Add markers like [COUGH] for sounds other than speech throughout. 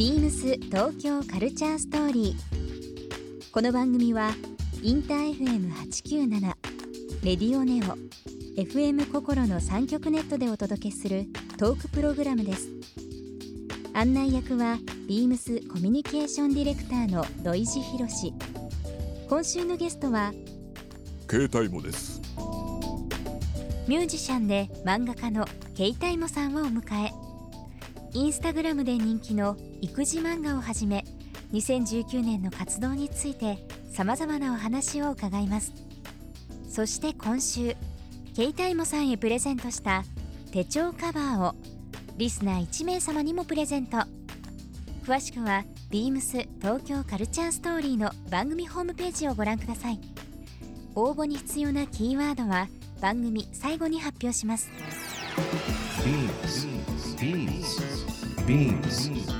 ビームス東京カルチャーストーリー。この番組はインター FM897 レディオネオ FM 心の3極ネットでお届けするトークプログラムです。案内役はビームスコミュニケーションディレクターの土井博。志今週のゲストは携帯もです。ミュージシャンで漫画家のケイタイモさんをお迎え。インスタグラムで人気の育児漫画をはじめ2019年の活動についてさまざまなお話を伺いますそして今週ケイタイモさんへプレゼントした手帳カバーをリスナー1名様にもプレゼント詳しくは beams 東京カルチャーストーリーの番組ホームページをご覧ください応募に必要なキーワードは番組最後に発表します Beams. Beams. Beams.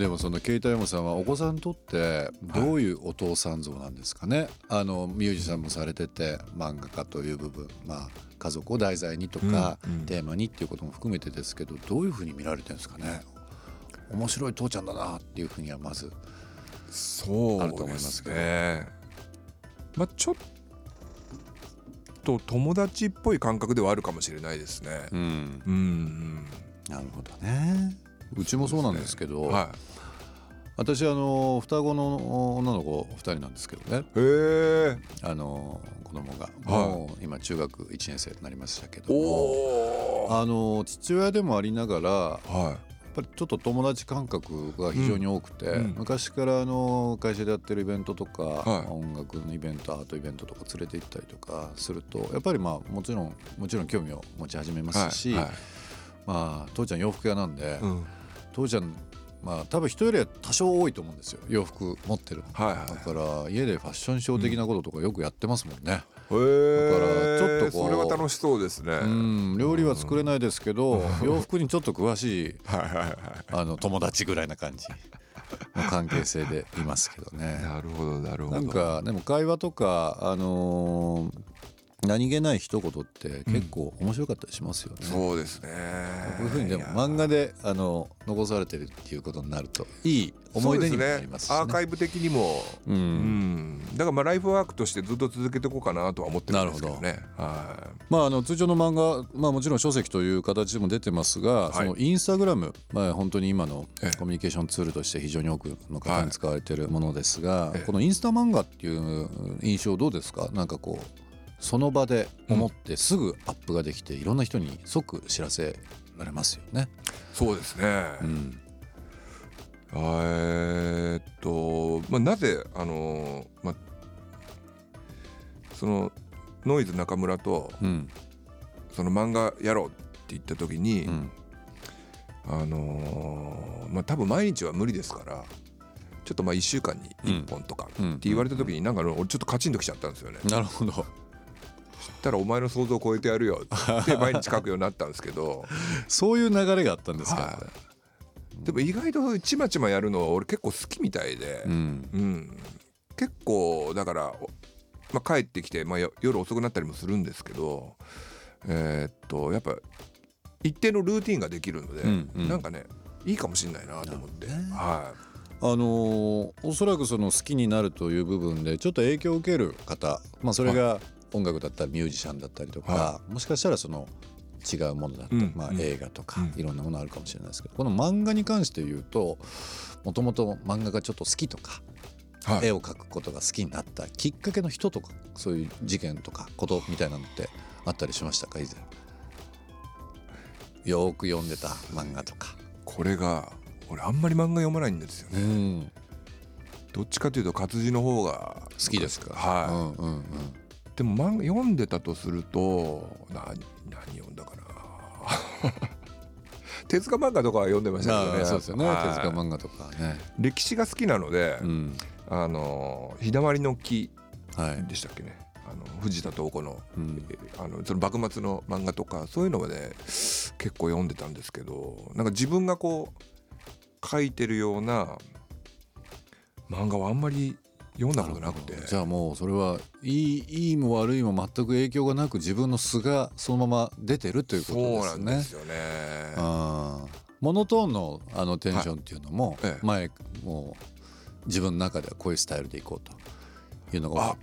でもそのケイタさんはお子さんにとってどういうお父さん像なんですかね、あのミュージシャンもされてて漫画家という部分まあ家族を題材にとか、テーマにっていうことも含めてですけどどういうふうに見られてるんですかね？面白い父ちゃんだなっていうふうにはまずそうあると思いますけど。ねまあちょっと友達っぽい感覚ではあるかもしれないですね。うん。うんうん。なるほどねうちもそうなんですけどは私あの双子の女の子2人なんですけどね。あの子供が。はい。もう今中学1年生となりましたけど。あの父親でもありながらはやっぱりちょっと友達感覚が非常に多くて、昔からあの会社でやってるイベントとか、はい。音楽のイベントアートイベントとか連れて行ったりとかするとやっぱりまあもちろんもちろん興味を持ち始めまいはい。すし、はい。まあ父ちゃん洋服屋なんで、うん父ちゃんまあ多分人よりは多少多いと思うんですよ。洋服持ってるの。はいはいだから家でファッションショー的なこととかよくやってますもんね。へえだからちょっとこうそれは楽しそうですね。うん料理は作れないですけど洋服にちょっと詳しい。あの友達ぐらいな感じ。の関係性でいますけどね。なるほどなるほど。なんかでも会話とかあのー何気ない一言って結構面白かったりしますよね。そうですね。こういうふうにでも漫画であの残されてるっていうことになるといい思い出にもなりますし、ね。アーカイブ的にも。ううん。んだからまあライフワークとしてずっと続けていこうかなとは思ってるんですけどね。はまあ、あの通常の漫画、まあ、もちろん書籍という形でも出てますが、い。そのインスタグラム、まあ、本当に今のええ。コミュニケーションツールとして非常に多くの方に使われているものですが、ええ。このインスタ漫画っていう印象どうですか？なんかこうその場で思ってすぐアップができていろんな人に即知らせられますよね。いそうですね。うん。えーっと、まあ、なぜあの、まあ、そのノイズ中村とうん。その漫画やろうって言った時に、うん。あのーまあ多分毎日は無理ですからちょっとまあ1週間に1本とかってうん言われた時になんか俺ちょっとカチンときちゃったんですよね。なるほどそしたらお前の想像を超えてやるよ。って毎日書くようになったんですけど。そういう流れがあったんですか、はい。でも意外とちまちまやるの俺結構好きみたいで、うん。うん、結構だから、おまあ、帰ってきて、まあ、よ夜遅くなったりもするんですけど。えーっとやっぱ一定のルーティンができるので、うんうん。なんかねいいかもしれないなと思って、はあのーおそらくその好きになるという部分でちょっと影響を受ける方、まあ、それが音楽だったりミュージシャンだったりとか、はもしかしたらその違うものだったり、まあ、うん。うん映画とかうん。いろんなものあるかもしれないですけどこの漫画に関して言うともともと漫画がちょっと好きとか、いはい。絵を描くことが好きになったきっかけの人とかそういう事件とかことみたいなのってあったりしましたか？以前。よーく読んでた漫画とか。これが俺あんまり漫画読まないんですよね。うん。どっちかというと活字の方が好きですか？はい、うんうんうんででも漫画読んでたとするとな何読んだかな。[LAUGHS] 手塚漫画とかは読んでましたけどね。あそうですよね。手はい。塚漫画とかね。歴史が好きなので、うん。あの日だまりの木はい。でしたっけね。あの藤田東子のうん。えあのその幕末の漫画とかそういうのまで結構読んでたんですけどなんか自分がこう書いてるような漫画はあんまり読んだことなくてじゃあもうそれはいいいいも悪いも全く影響がなく自分の素がそのまま出てるというこそうとですねなんです。よね。モノトーンのあのテンションっていうのもはいもう自分の中ではこういうスタイルでいこうというのが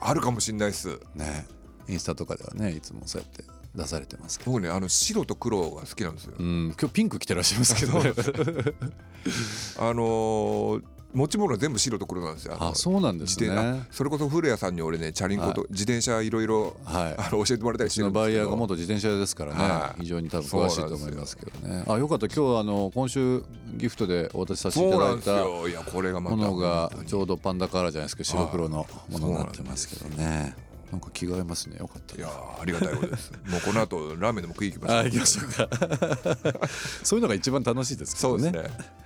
あるかもしれないです。ねインスタとかではねいつもそうやって出されてますけど僕ねあの白と黒が好きなんですよ。うん今日ピンク着てらっしゃいますけどね [LAUGHS] あのー持ち物全部白と黒なんですよ。のあそうなんですね。あそれこそ古谷さんに俺ねチャリンコとは自転車いろいろはい。あの教えてもらったりしてるんですけど。バイヤーが元自転車屋ですからね、はい。非常に多分詳しいと思いますけどね。あよかった。今日あの今週ギフトでお渡しさせていただいたよ。いやこれがまたものがちょうどパンダカラーじゃないですか。白黒のものになってますけどね。なんか着替えますね。よかったいやーありがたいことです。[LAUGHS] もうこの後ラーメンでも食い行きましょう。あ行きましょうか。[LAUGHS] そういうのが一番楽しいですけどね。そうですね。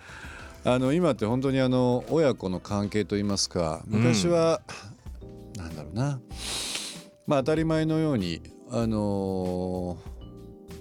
あの今って本当にあの親子の関係といいますか昔は、なんだろうな。まあ当たり前のようにあの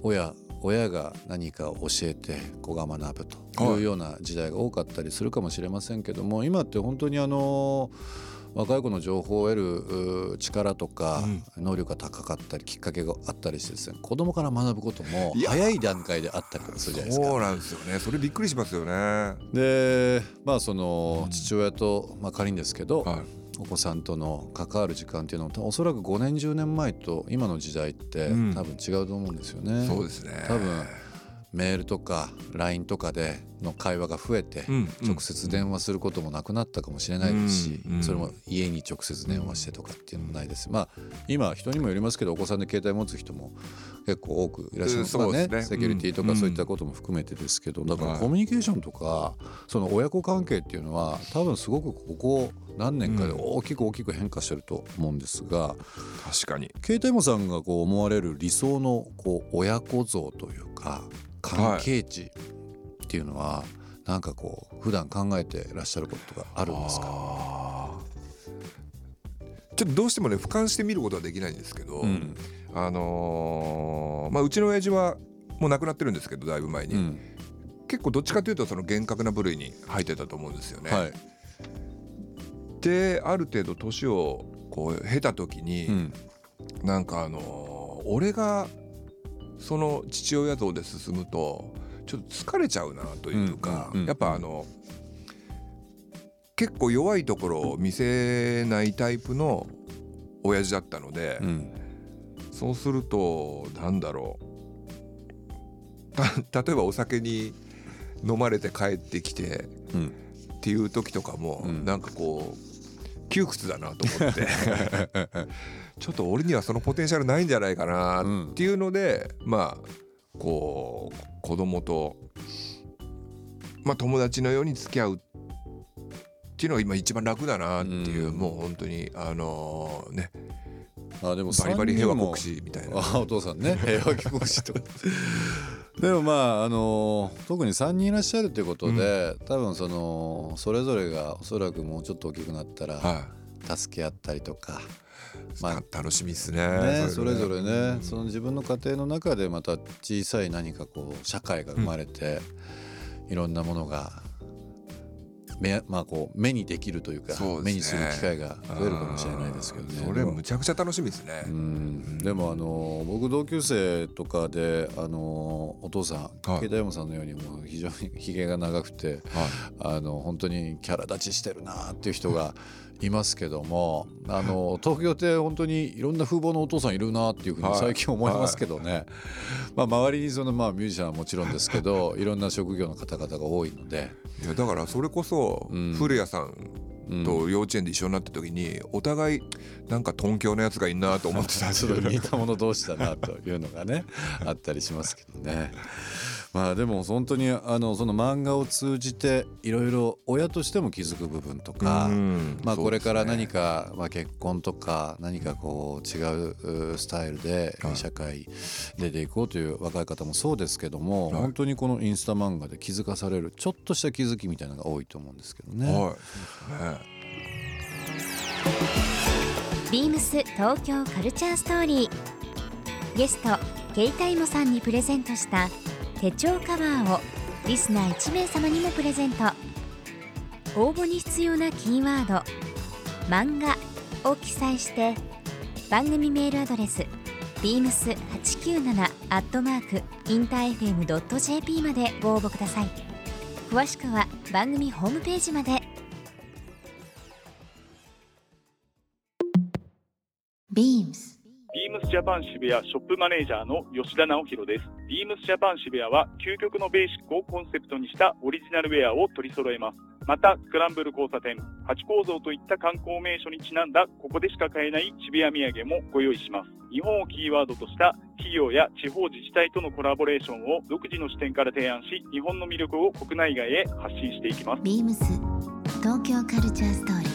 親親が何かを教えて子が学ぶというような時代が多かったりするかもしれませんけども、今って本当にあのー若い子の情報を得るう力とか能力が高かったりきっかけがあったりしてですね子供から学ぶことも早い段階であったりとかするじゃないですか。そうなんですよね。それびっくりしますよね。はでまあその父親と、まあ、仮にですけど、い。お子さんとの関わる時間っていうのはおそらく5年10年前と今の時代ってうん多分違うと思うんですよね。そうですね。多分メールとか LINE とかでの会話が増えて、直接電話することもなくなったかもしれないですし、それも家に直接電話してとかっていうのもないです。まあ今人にもよりますけどお子さんで携帯持つ人も結構多くいらっしゃいます、ね。まあセキュリティとうんかそういったことも含めてですけどだからはいコミュニケーションとかその親子関係っていうのは多分すごくここ何年かで大きく大きく変化してると思うんですが、確かに。ケイタイモさんがこう思われる理想のこう親子像というか関係値っていうのは、なんかこう普段考えてらっしゃることがあるんですか？ちょっとどうしてもね俯瞰して見ることはできないんですけど、うん。あのーまあうちの親父はもう亡くなってるんですけどだいぶ前に、うん。結構どっちかというとその厳格な部類に入ってたと思うんですよね。はい。である程度年をこう経た時に、うん。なんかあのー俺がその父親像で進むとちょっと疲れちゃうなというか、うんうんうんやっぱあの結構弱いところを見せないタイプの親父だったので、うん。そうするとなんだろう。た [LAUGHS] 例えばお酒に飲まれて帰ってきてうん。っていう時とかも、うん。なんかこう窮屈だなと思って。[LAUGHS] ちょっと俺にはそのポテンシャルないんじゃないかなっていうので、まあこう子供とまあ友達のように付き合うっていうのが今一番楽だなっていう、うん。もう本当にあのね。あでもバリバリ平和国三士みたいな。あお父さんね。平和国士と。か [LAUGHS] でもまああの特に3人いらっしゃるということで、多分そのそれぞれがおそらくもうちょっと大きくなったらはい助け合ったりとか、まあた楽しみですね。ね、それぞれね。その自分の家庭の中でまた小さい何かこう社会が生まれて、いろんなものが目,、まあ、こう目にできるというかね。目にする機会が増えるかもしれないですけどね。それむちゃくちゃ楽しみですね。うん。でもあの僕同級生とかであのお父さんはい。慶太山さんのようにもう非常にひげが長くてあの本当にキャラ立ちしてるなっていう人がいますけどもあの東京って本当にいろんな風貌のお父さんいるなっていうふうにはい。最近思いますけどね、まあ、周りにそのまあミュージシャンはもちろんですけど [LAUGHS] いろんな職業の方々が多いので。いやだからそれこそうん。古谷さんうん。と幼稚園で一緒になった時にお互いなんか頓凶のやつがいんなと思ってたんですちょっと [LAUGHS] 似よた者同士だなというのがねあったりしますけどね。まあでも本当にあのその漫画を通じていろいろ親としても気づく部分とか、うん。まあこれから何か、まあ、結婚とか何かこう違ううスタイルではい。社会出ていこうという若い方もそうですけども、はい。本当にこのインスタ漫画で気づかされるちょっとした気づきみたいなのが多いと思うんですけどね。はい。ビームス東京カルチャーストーリー。ゲストケイタイモさんにプレゼントした手帳カバーをリスナー1名様にもプレゼント。応募に必要なキーワード「漫画」を記載して番組メールアドレス beams897 アットマークインター FM.jp までご応募ください。詳しくは番組ホームページまで。ビームスビームスジャパン渋谷ショップマネージャーの吉田直弘です。ビームスジャパン渋谷は究極のベーシックをコンセプトにしたオリジナルウェアを取り揃えます。また、スクランブル交差点、ハチ公像といった観光名所にちなんだここでしか買えない渋谷土産もご用意します。日本をキーワードとした企業や地方自治体とのコラボレーションを独自の視点から提案し、日本の魅力を国内外へ発信していきます。ビームス東京カルチャーストーリー